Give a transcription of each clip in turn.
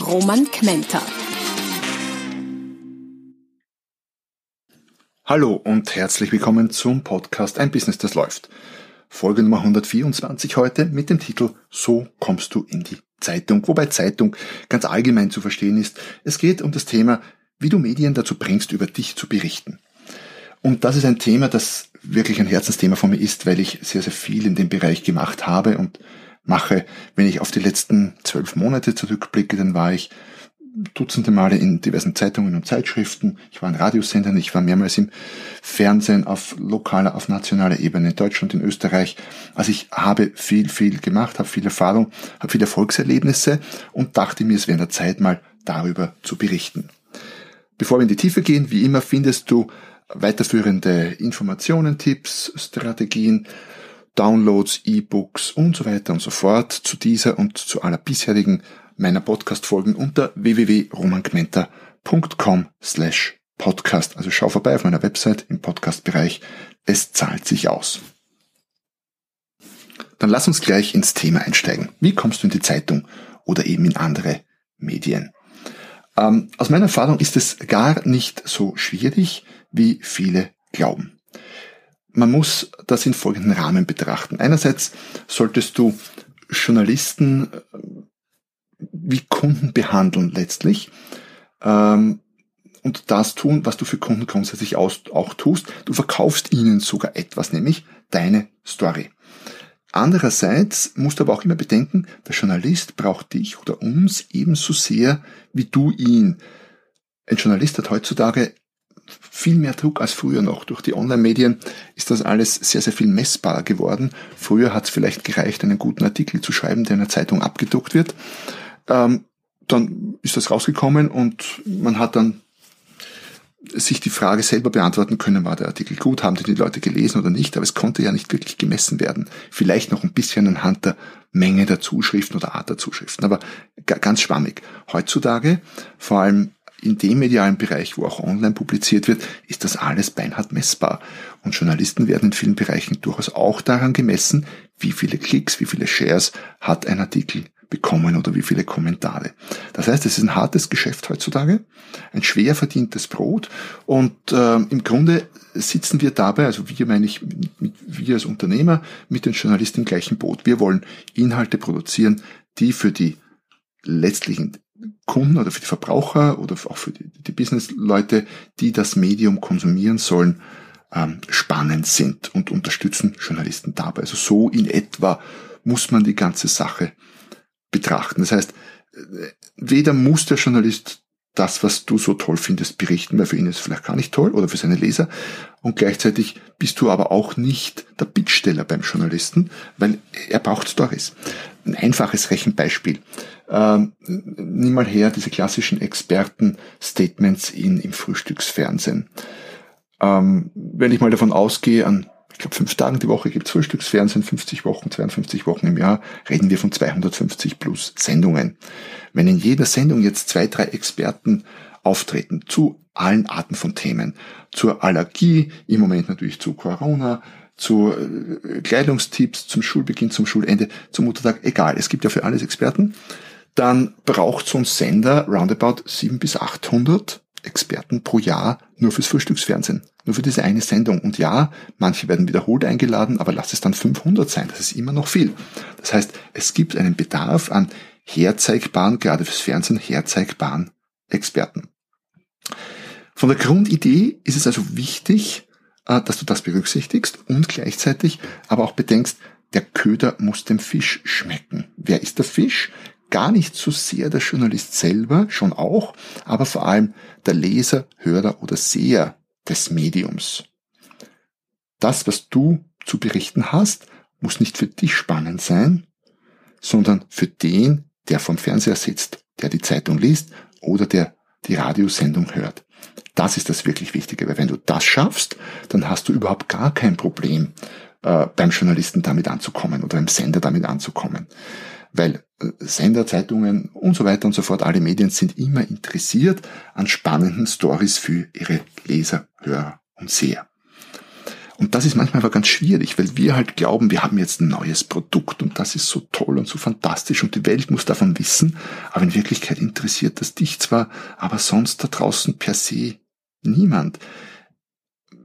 Roman Kmenter. Hallo und herzlich willkommen zum Podcast Ein Business, das läuft. Folge Nummer 124 heute mit dem Titel So kommst du in die Zeitung. Wobei Zeitung ganz allgemein zu verstehen ist. Es geht um das Thema, wie du Medien dazu bringst, über dich zu berichten. Und das ist ein Thema, das wirklich ein Herzensthema von mir ist, weil ich sehr, sehr viel in dem Bereich gemacht habe und mache. Wenn ich auf die letzten zwölf Monate zurückblicke, dann war ich Dutzende Male in diversen Zeitungen und Zeitschriften. Ich war in Radiosendern, ich war mehrmals im Fernsehen auf lokaler, auf nationaler Ebene in Deutschland, in Österreich. Also ich habe viel, viel gemacht, habe viel Erfahrung, habe viele Erfolgserlebnisse und dachte mir, es wäre an der Zeit, mal darüber zu berichten. Bevor wir in die Tiefe gehen, wie immer findest du weiterführende Informationen, Tipps, Strategien, Downloads, E-Books und so weiter und so fort zu dieser und zu aller bisherigen meiner Podcast-Folgen unter www.romangmenta.com slash podcast. Also schau vorbei auf meiner Website im Podcast-Bereich. Es zahlt sich aus. Dann lass uns gleich ins Thema einsteigen. Wie kommst du in die Zeitung oder eben in andere Medien? Ähm, aus meiner Erfahrung ist es gar nicht so schwierig, wie viele glauben. Man muss das in folgenden Rahmen betrachten. Einerseits solltest du Journalisten äh, wie Kunden behandeln letztlich ähm, und das tun, was du für Kunden grundsätzlich auch tust. Du verkaufst ihnen sogar etwas, nämlich deine Story. Andererseits musst du aber auch immer bedenken, der Journalist braucht dich oder uns ebenso sehr wie du ihn. Ein Journalist hat heutzutage viel mehr Druck als früher noch. Durch die Online-Medien ist das alles sehr, sehr viel messbarer geworden. Früher hat es vielleicht gereicht, einen guten Artikel zu schreiben, der in einer Zeitung abgedruckt wird. Ähm, dann ist das rausgekommen und man hat dann sich die Frage selber beantworten können, war der Artikel gut, haben die Leute gelesen oder nicht, aber es konnte ja nicht wirklich gemessen werden. Vielleicht noch ein bisschen anhand der Menge der Zuschriften oder Art der Zuschriften, aber ganz schwammig. Heutzutage, vor allem in dem medialen Bereich, wo auch online publiziert wird, ist das alles beinhart messbar. Und Journalisten werden in vielen Bereichen durchaus auch daran gemessen, wie viele Klicks, wie viele Shares hat ein Artikel bekommen oder wie viele Kommentare. Das heißt, es ist ein hartes Geschäft heutzutage, ein schwer verdientes Brot und äh, im Grunde sitzen wir dabei, also wir meine ich, mit, wir als Unternehmer mit den Journalisten im gleichen Boot. Wir wollen Inhalte produzieren, die für die letztlichen Kunden oder für die Verbraucher oder auch für die, die Businessleute, die das Medium konsumieren sollen, ähm, spannend sind und unterstützen Journalisten dabei. Also so in etwa muss man die ganze Sache betrachten. Das heißt, weder muss der Journalist das, was du so toll findest, berichten, weil für ihn ist es vielleicht gar nicht toll oder für seine Leser. Und gleichzeitig bist du aber auch nicht der Bittsteller beim Journalisten, weil er braucht Stories. Ein einfaches Rechenbeispiel. Ähm, nimm mal her diese klassischen Experten-Statements in, im Frühstücksfernsehen. Ähm, wenn ich mal davon ausgehe, an ich glaube, fünf Tagen die Woche gibt es Frühstücksfernsehen, 50 Wochen, 52 Wochen im Jahr, reden wir von 250 plus Sendungen. Wenn in jeder Sendung jetzt zwei, drei Experten auftreten zu allen Arten von Themen, zur Allergie, im Moment natürlich zu Corona, zu äh, Kleidungstipps, zum Schulbeginn, zum Schulende, zum Muttertag, egal, es gibt ja für alles Experten, dann braucht so ein Sender roundabout 7 bis 800 Experten pro Jahr nur fürs Frühstücksfernsehen, nur für diese eine Sendung. Und ja, manche werden wiederholt eingeladen, aber lass es dann 500 sein. Das ist immer noch viel. Das heißt, es gibt einen Bedarf an herzeigbaren, gerade fürs Fernsehen herzeigbaren Experten. Von der Grundidee ist es also wichtig, äh, dass du das berücksichtigst und gleichzeitig aber auch bedenkst, der Köder muss dem Fisch schmecken. Wer ist der Fisch? Gar nicht so sehr der Journalist selber, schon auch, aber vor allem der Leser, Hörer oder Seher des Mediums. Das, was du zu berichten hast, muss nicht für dich spannend sein, sondern für den, der vom Fernseher sitzt der die Zeitung liest oder der die Radiosendung hört. Das ist das wirklich Wichtige, weil wenn du das schaffst, dann hast du überhaupt gar kein Problem, äh, beim Journalisten damit anzukommen oder beim Sender damit anzukommen. Weil äh, Sender, Zeitungen und so weiter und so fort, alle Medien sind immer interessiert an spannenden Stories für ihre Leser, Hörer und Seher. Und das ist manchmal aber ganz schwierig, weil wir halt glauben, wir haben jetzt ein neues Produkt und das ist so toll und so fantastisch und die Welt muss davon wissen, aber in Wirklichkeit interessiert das dich zwar, aber sonst da draußen per se niemand.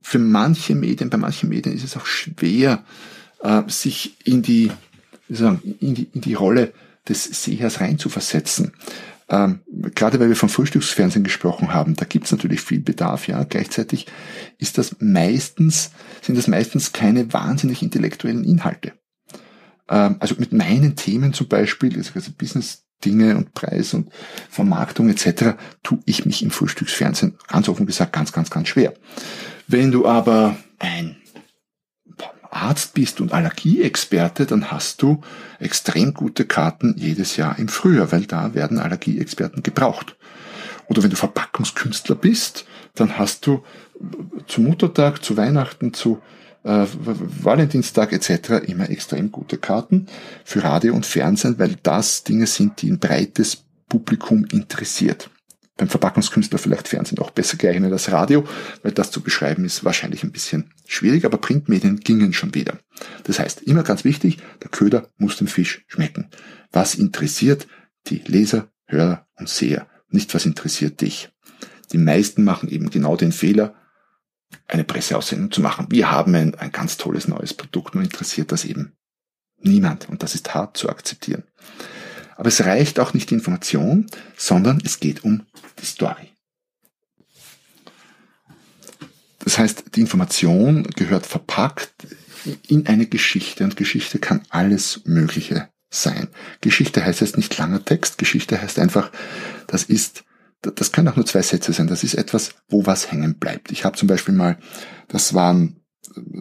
Für manche Medien, bei manchen Medien ist es auch schwer, äh, sich in die, wie sagen, in die, in die Rolle des Sehers reinzuversetzen. Ähm, gerade weil wir vom Frühstücksfernsehen gesprochen haben, da gibt es natürlich viel Bedarf, ja. Gleichzeitig ist das meistens, sind das meistens keine wahnsinnig intellektuellen Inhalte. Ähm, also mit meinen Themen zum Beispiel, also Business Dinge und Preis und Vermarktung etc. tue ich mich im Frühstücksfernsehen ganz offen gesagt ganz, ganz, ganz schwer. Wenn du aber ein Arzt bist und Allergieexperte, dann hast du extrem gute Karten jedes Jahr im Frühjahr, weil da werden Allergieexperten gebraucht. Oder wenn du Verpackungskünstler bist, dann hast du zu Muttertag, zu Weihnachten, zu äh, Valentinstag etc. immer extrem gute Karten für Radio und Fernsehen, weil das Dinge sind, die ein breites Publikum interessiert. Beim Verpackungskünstler vielleicht Fernsehen auch besser geeignet als Radio, weil das zu beschreiben ist wahrscheinlich ein bisschen schwierig, aber Printmedien gingen schon wieder. Das heißt, immer ganz wichtig, der Köder muss dem Fisch schmecken. Was interessiert die Leser, Hörer und Seher? Nicht was interessiert dich. Die meisten machen eben genau den Fehler, eine Presseaussendung zu machen. Wir haben ein, ein ganz tolles neues Produkt, nur interessiert das eben niemand. Und das ist hart zu akzeptieren. Aber es reicht auch nicht die Information, sondern es geht um die Story. Das heißt, die Information gehört verpackt in eine Geschichte und Geschichte kann alles Mögliche sein. Geschichte heißt jetzt nicht langer Text, Geschichte heißt einfach, das ist das können auch nur zwei Sätze sein. Das ist etwas, wo was hängen bleibt. Ich habe zum Beispiel mal, das waren,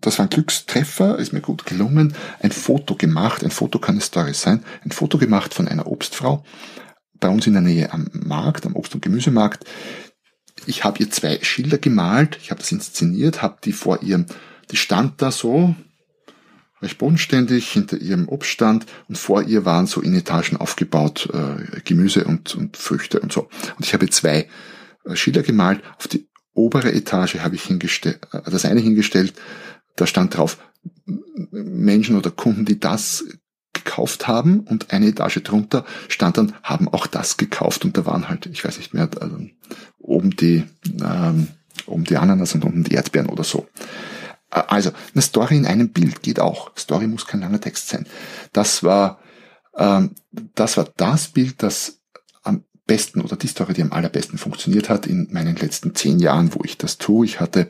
das war ein Glückstreffer, ist mir gut gelungen, ein Foto gemacht. Ein Foto kann eine Story sein. Ein Foto gemacht von einer Obstfrau bei uns in der Nähe am Markt, am Obst- und Gemüsemarkt. Ich habe ihr zwei Schilder gemalt, ich habe das inszeniert, habe die vor ihrem, die stand da so, recht bodenständig hinter ihrem Obststand und vor ihr waren so in Etagen aufgebaut äh, Gemüse und, und Früchte und so. Und ich habe zwei äh, Schilder gemalt. Auf die obere Etage habe ich hingestellt, äh, das eine hingestellt, da stand drauf Menschen oder Kunden, die das gekauft haben und eine Etage drunter stand dann, haben auch das gekauft und da waren halt, ich weiß nicht mehr, also oben die, ähm, oben die Ananas und unten die Erdbeeren oder so. Also, eine Story in einem Bild geht auch. Story muss kein langer Text sein. Das war, ähm, das war das Bild, das besten oder die Story, die am allerbesten funktioniert hat in meinen letzten zehn Jahren, wo ich das tue. Ich hatte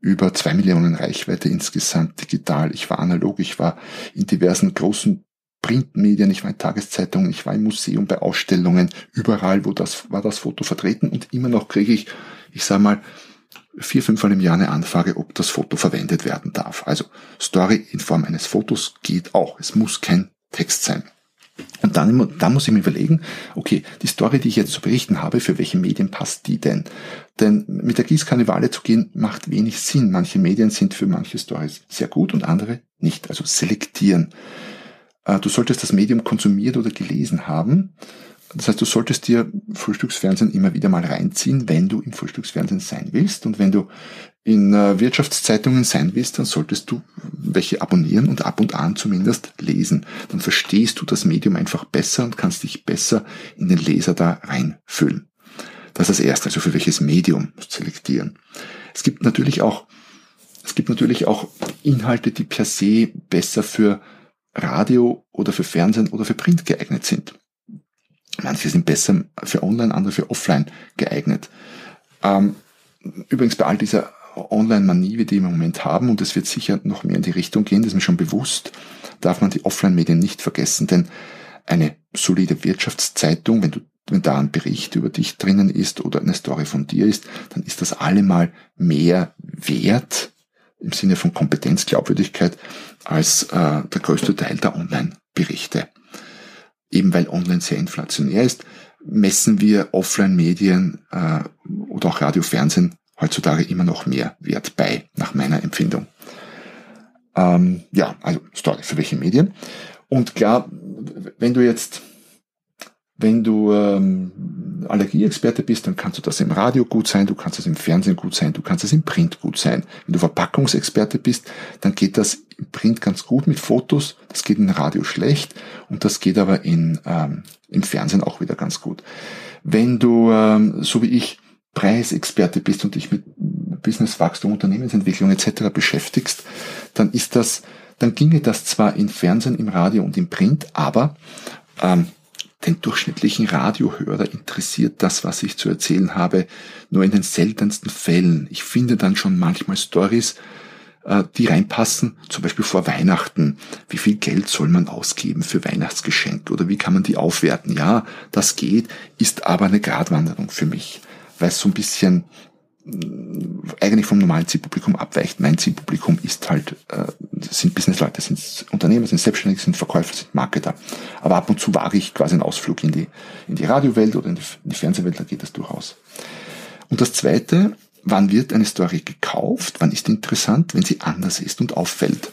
über zwei Millionen Reichweite insgesamt digital. Ich war analog, ich war in diversen großen Printmedien, ich war in Tageszeitungen, ich war im Museum bei Ausstellungen, überall, wo das war das Foto vertreten und immer noch kriege ich, ich sag mal, vier, fünfmal im Jahr eine Anfrage, ob das Foto verwendet werden darf. Also Story in Form eines Fotos geht auch. Es muss kein Text sein. Und dann, dann muss ich mir überlegen, okay, die Story, die ich jetzt zu berichten habe, für welche Medien passt die denn? Denn mit der Gießkanne Wale zu gehen, macht wenig Sinn. Manche Medien sind für manche Stories sehr gut und andere nicht. Also selektieren. Äh, du solltest das Medium konsumiert oder gelesen haben das heißt, du solltest dir Frühstücksfernsehen immer wieder mal reinziehen, wenn du im Frühstücksfernsehen sein willst. Und wenn du in äh, Wirtschaftszeitungen sein willst, dann solltest du welche abonnieren und ab und an zumindest lesen. Dann verstehst du das Medium einfach besser und kannst dich besser in den Leser da reinfüllen. Das ist das Erste, also für welches Medium selektieren. Es gibt natürlich auch, es gibt natürlich auch Inhalte, die per se besser für Radio oder für Fernsehen oder für Print geeignet sind. Manche sind besser für Online, andere für Offline geeignet. Ähm, übrigens bei all dieser Online-Manie, die wir im Moment haben, und es wird sicher noch mehr in die Richtung gehen, das ist mir schon bewusst, darf man die Offline-Medien nicht vergessen, denn eine solide Wirtschaftszeitung, wenn du wenn da ein Bericht über dich drinnen ist oder eine Story von dir ist, dann ist das allemal mehr wert im Sinne von Kompetenz, Glaubwürdigkeit als äh, der größte Teil der Online-Berichte. Eben weil online sehr inflationär ist, messen wir Offline-Medien äh, oder auch Radio, Fernsehen heutzutage immer noch mehr Wert bei, nach meiner Empfindung. Ähm, ja, also Story, für welche Medien? Und klar, wenn du jetzt, wenn du ähm, Allergieexperte bist, dann kannst du das im Radio gut sein, du kannst es im Fernsehen gut sein, du kannst es im Print gut sein. Wenn du Verpackungsexperte bist, dann geht das im Print ganz gut mit Fotos, das geht im Radio schlecht und das geht aber in, ähm, im Fernsehen auch wieder ganz gut. Wenn du, ähm, so wie ich, Preisexperte bist und dich mit Businesswachstum, Unternehmensentwicklung etc. beschäftigst, dann ist das, dann ginge das zwar in Fernsehen, im Radio und im Print, aber ähm, den durchschnittlichen Radiohörer interessiert das, was ich zu erzählen habe, nur in den seltensten Fällen. Ich finde dann schon manchmal Stories, äh, die reinpassen, zum Beispiel vor Weihnachten. Wie viel Geld soll man ausgeben für Weihnachtsgeschenke oder wie kann man die aufwerten? Ja, das geht, ist aber eine Gratwanderung für mich, weil es so ein bisschen äh, eigentlich vom normalen Zielpublikum abweicht. Mein Zielpublikum ist halt, äh, sind Businessleute, sind Unternehmer, sind Selbstständige, sind Verkäufer, sind Marketer. Aber ab und zu wage ich quasi einen Ausflug in die, in die Radiowelt oder in die, in die Fernsehwelt, da geht das durchaus. Und das zweite, wann wird eine Story gekauft, wann ist interessant, wenn sie anders ist und auffällt.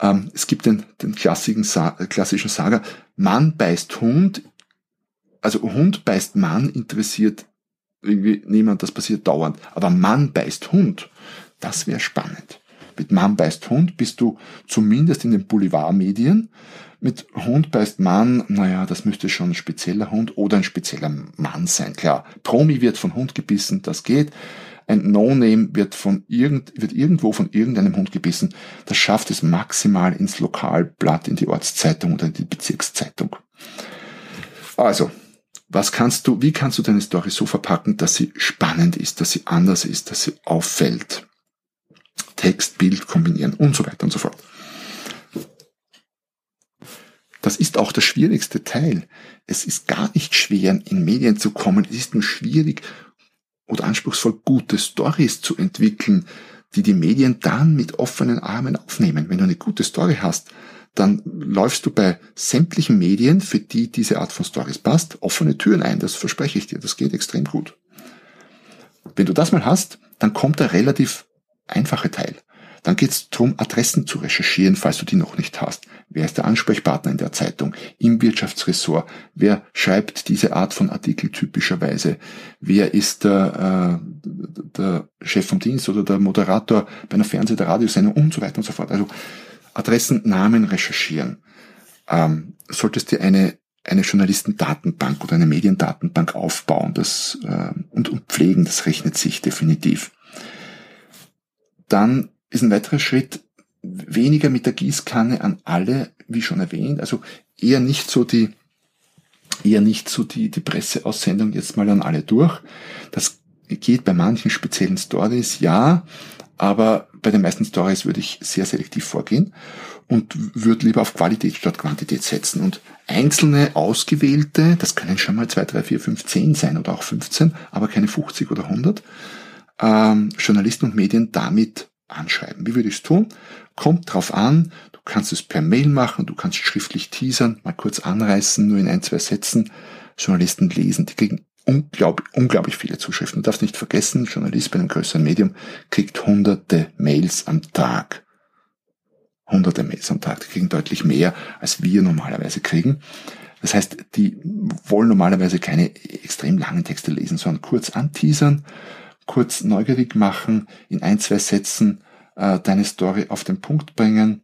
Ähm, es gibt den, den klassischen, klassischen Sager, Mann beißt Hund, also Hund beißt Mann interessiert irgendwie niemand, das passiert dauernd. Aber Mann beißt Hund, das wäre spannend. Mit Mann beißt Hund bist du zumindest in den Boulevardmedien. Mit Hund beißt Mann, naja, das müsste schon ein spezieller Hund oder ein spezieller Mann sein. Klar, Promi wird von Hund gebissen, das geht. Ein No-Name wird von irgend, wird irgendwo von irgendeinem Hund gebissen. Das schafft es maximal ins Lokalblatt, in die Ortszeitung oder in die Bezirkszeitung. Also, was kannst du, wie kannst du deine Story so verpacken, dass sie spannend ist, dass sie anders ist, dass sie auffällt? Text, Bild kombinieren und so weiter und so fort. Das ist auch der schwierigste Teil. Es ist gar nicht schwer, in Medien zu kommen. Es ist nur schwierig, oder anspruchsvoll gute Stories zu entwickeln, die die Medien dann mit offenen Armen aufnehmen. Wenn du eine gute Story hast, dann läufst du bei sämtlichen Medien, für die diese Art von Stories passt, offene Türen ein. Das verspreche ich dir. Das geht extrem gut. Wenn du das mal hast, dann kommt der relativ einfache Teil. Dann geht es darum, Adressen zu recherchieren, falls du die noch nicht hast. Wer ist der Ansprechpartner in der Zeitung? Im Wirtschaftsressort? Wer schreibt diese Art von Artikel typischerweise? Wer ist der, äh, der Chef vom Dienst oder der Moderator bei einer Fernseh- oder Radiosendung und so weiter und so fort? Also Adressen, Namen recherchieren. Ähm, solltest dir eine eine Journalistendatenbank oder eine Mediendatenbank aufbauen das, äh, und, und pflegen, das rechnet sich definitiv. Dann ist ein weiterer Schritt weniger mit der Gießkanne an alle, wie schon erwähnt, also eher nicht so die, eher nicht so die, die Presseaussendung jetzt mal an alle durch. Das geht bei manchen speziellen Stories, ja, aber bei den meisten Stories würde ich sehr selektiv vorgehen und würde lieber auf Qualität statt Quantität setzen. Und einzelne ausgewählte, das können schon mal zwei, drei, vier, fünf, zehn sein oder auch 15, aber keine 50 oder 100, ähm, Journalisten und Medien damit anschreiben. Wie würde ich es tun? Kommt drauf an, du kannst es per Mail machen, du kannst schriftlich teasern, mal kurz anreißen, nur in ein, zwei Sätzen. Journalisten lesen, die kriegen unglaublich, unglaublich viele Zuschriften. Du darfst nicht vergessen, Journalist bei einem größeren Medium kriegt hunderte Mails am Tag. Hunderte Mails am Tag. Die kriegen deutlich mehr, als wir normalerweise kriegen. Das heißt, die wollen normalerweise keine extrem langen Texte lesen, sondern kurz anteasern, kurz neugierig machen, in ein, zwei Sätzen äh, deine Story auf den Punkt bringen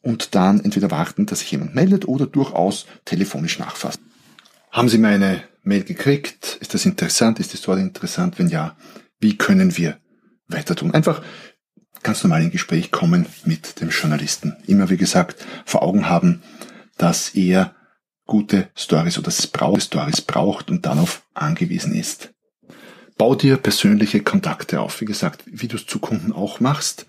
und dann entweder warten, dass sich jemand meldet oder durchaus telefonisch nachfassen. Haben Sie meine Mail gekriegt? Ist das interessant? Ist die Story interessant? Wenn ja, wie können wir weiter tun? Einfach ganz normal in Gespräch kommen mit dem Journalisten. Immer wie gesagt vor Augen haben, dass er gute Stories oder Stories braucht und darauf angewiesen ist. Bau dir persönliche Kontakte auf, wie gesagt, wie du es zu Kunden auch machst,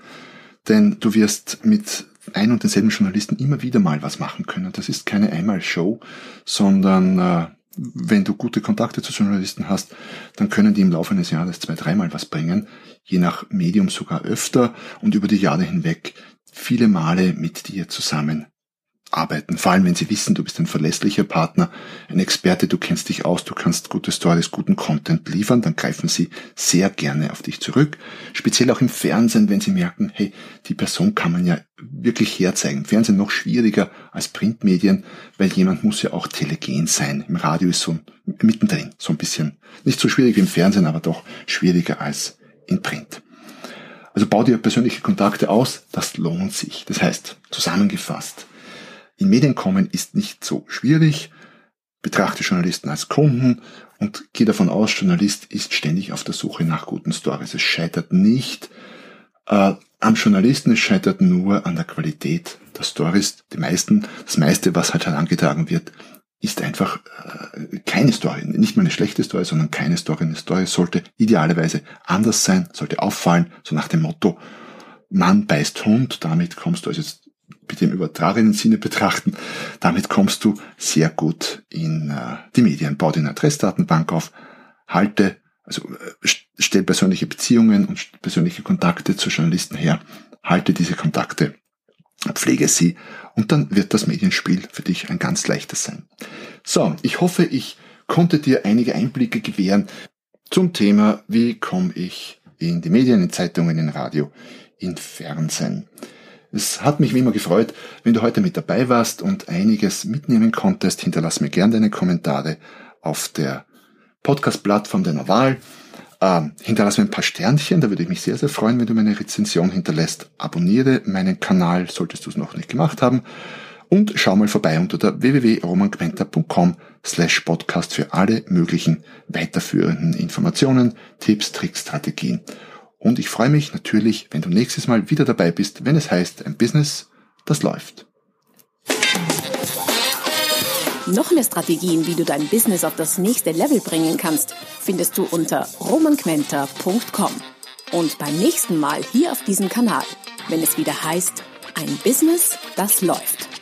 denn du wirst mit ein und denselben Journalisten immer wieder mal was machen können. Das ist keine Einmal-Show, sondern äh, wenn du gute Kontakte zu Journalisten hast, dann können die im Laufe eines Jahres zwei, dreimal was bringen, je nach Medium sogar öfter und über die Jahre hinweg viele Male mit dir zusammen arbeiten. Vor allem, wenn sie wissen, du bist ein verlässlicher Partner, ein Experte, du kennst dich aus, du kannst gute Stories, guten Content liefern, dann greifen sie sehr gerne auf dich zurück. Speziell auch im Fernsehen, wenn sie merken, hey, die Person kann man ja wirklich herzeigen. Fernsehen noch schwieriger als Printmedien, weil jemand muss ja auch telegen sein. Im Radio ist so mittendrin, so ein bisschen, nicht so schwierig wie im Fernsehen, aber doch schwieriger als in Print. Also bau dir persönliche Kontakte aus, das lohnt sich. Das heißt, zusammengefasst, in Medien kommen ist nicht so schwierig, betrachte Journalisten als Kunden und gehe davon aus, Journalist ist ständig auf der Suche nach guten Stories. Es scheitert nicht äh, am Journalisten, es scheitert nur an der Qualität der Stories. Die meisten, das meiste, was halt herangetragen wird, ist einfach äh, keine Story. Nicht mal eine schlechte Story, sondern keine Story. Eine Story sollte idealerweise anders sein, sollte auffallen, so nach dem Motto, Mann beißt Hund, damit kommst du, also jetzt bitte im übertragenen Sinne betrachten, damit kommst du sehr gut in äh, die Medien. Bau dir Adressdatenbank auf, halte, also äh, stell persönliche Beziehungen und persönliche Kontakte zu Journalisten her, halte diese Kontakte pflege sie und dann wird das Medienspiel für dich ein ganz leichtes sein. So, ich hoffe, ich konnte dir einige Einblicke gewähren zum Thema, wie komme ich in die Medien, in Zeitungen, in Radio, in Fernsehen. Es hat mich wie immer gefreut, wenn du heute mit dabei warst und einiges mitnehmen konntest. Hinterlass mir gerne deine Kommentare auf der Podcast-Plattform deiner Wahl. Ähm, hinterlass mir ein paar Sternchen, da würde ich mich sehr, sehr freuen, wenn du meine Rezension hinterlässt. Abonniere meinen Kanal, solltest du es noch nicht gemacht haben. Und schau mal vorbei unter der www.romanquenter.com slash podcast für alle möglichen weiterführenden Informationen, Tipps, Tricks, Strategien. Und ich freue mich natürlich, wenn du nächstes Mal wieder dabei bist, wenn es heißt, ein Business, das läuft. Noch mehr Strategien, wie du dein Business auf das nächste Level bringen kannst, findest du unter romanquenter.com. Und beim nächsten Mal hier auf diesem Kanal, wenn es wieder heißt, ein Business, das läuft.